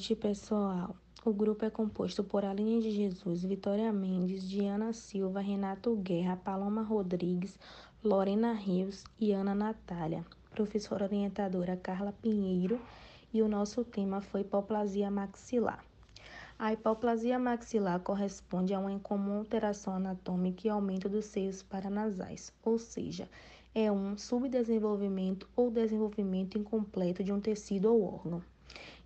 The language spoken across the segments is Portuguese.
noite, pessoal. O grupo é composto por Aline de Jesus, Vitória Mendes, Diana Silva, Renato Guerra, Paloma Rodrigues, Lorena Rios e Ana Natália. Professora orientadora Carla Pinheiro e o nosso tema foi hipoplasia maxilar. A hipoplasia maxilar corresponde a uma incomum alteração anatômica e aumento dos seios paranasais, ou seja, é um subdesenvolvimento ou desenvolvimento incompleto de um tecido ou órgão.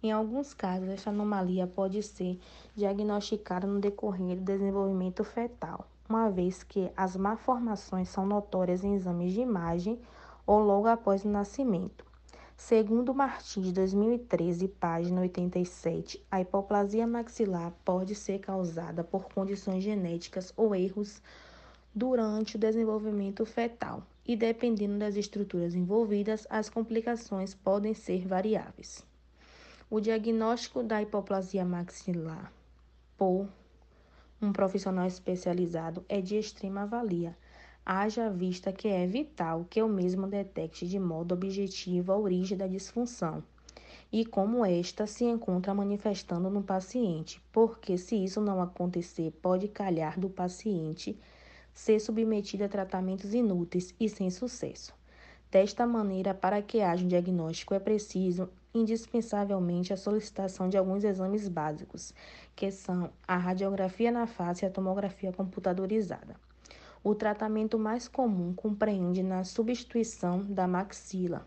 Em alguns casos, esta anomalia pode ser diagnosticada no decorrer do desenvolvimento fetal, uma vez que as malformações são notórias em exames de imagem ou logo após o nascimento. Segundo Martins, de 2013, página 87, a hipoplasia maxilar pode ser causada por condições genéticas ou erros durante o desenvolvimento fetal, e dependendo das estruturas envolvidas, as complicações podem ser variáveis. O diagnóstico da hipoplasia maxilar por um profissional especializado é de extrema valia, haja vista que é vital que o mesmo detecte de modo objetivo a origem da disfunção e como esta se encontra manifestando no paciente, porque se isso não acontecer, pode calhar do paciente ser submetido a tratamentos inúteis e sem sucesso. Desta maneira, para que haja um diagnóstico, é preciso indispensavelmente a solicitação de alguns exames básicos, que são a radiografia na face e a tomografia computadorizada. O tratamento mais comum compreende na substituição da maxila,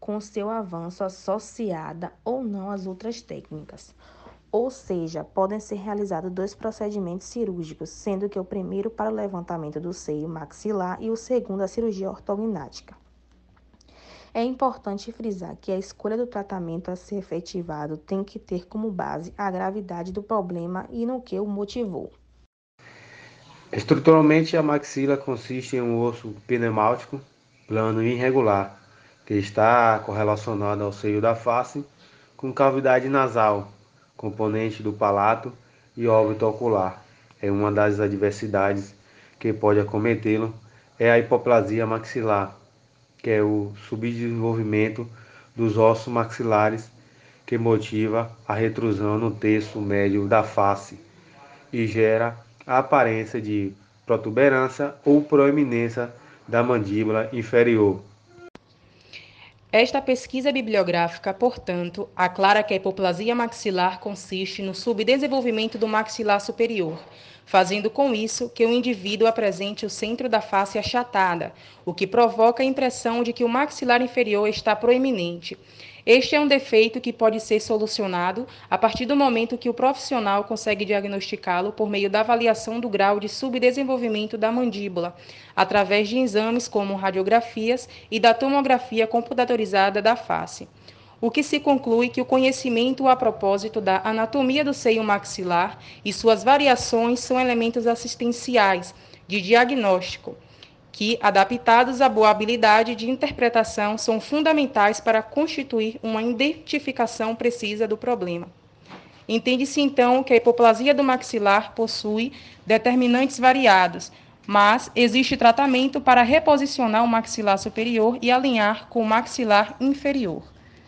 com seu avanço associada ou não às outras técnicas. Ou seja, podem ser realizados dois procedimentos cirúrgicos, sendo que o primeiro para o levantamento do seio maxilar e o segundo a cirurgia ortognática. É importante frisar que a escolha do tratamento a ser efetivado tem que ter como base a gravidade do problema e no que o motivou. Estruturalmente, a maxila consiste em um osso pneumáltico plano e irregular, que está correlacionado ao seio da face, com cavidade nasal, componente do palato e óbito ocular. É uma das adversidades que pode acometê-lo é a hipoplasia maxilar, que é o subdesenvolvimento dos ossos maxilares que motiva a retrusão no terço médio da face e gera a aparência de protuberância ou proeminência da mandíbula inferior. Esta pesquisa bibliográfica, portanto, aclara que a hipoplasia maxilar consiste no subdesenvolvimento do maxilar superior, fazendo com isso que o indivíduo apresente o centro da face achatada, o que provoca a impressão de que o maxilar inferior está proeminente. Este é um defeito que pode ser solucionado a partir do momento que o profissional consegue diagnosticá-lo por meio da avaliação do grau de subdesenvolvimento da mandíbula, através de exames como radiografias e da tomografia computadorizada da face. O que se conclui que o conhecimento a propósito da anatomia do seio maxilar e suas variações são elementos assistenciais de diagnóstico, que, adaptados à boa habilidade de interpretação, são fundamentais para constituir uma identificação precisa do problema. Entende-se então que a hipoplasia do maxilar possui determinantes variados, mas existe tratamento para reposicionar o maxilar superior e alinhar com o maxilar inferior.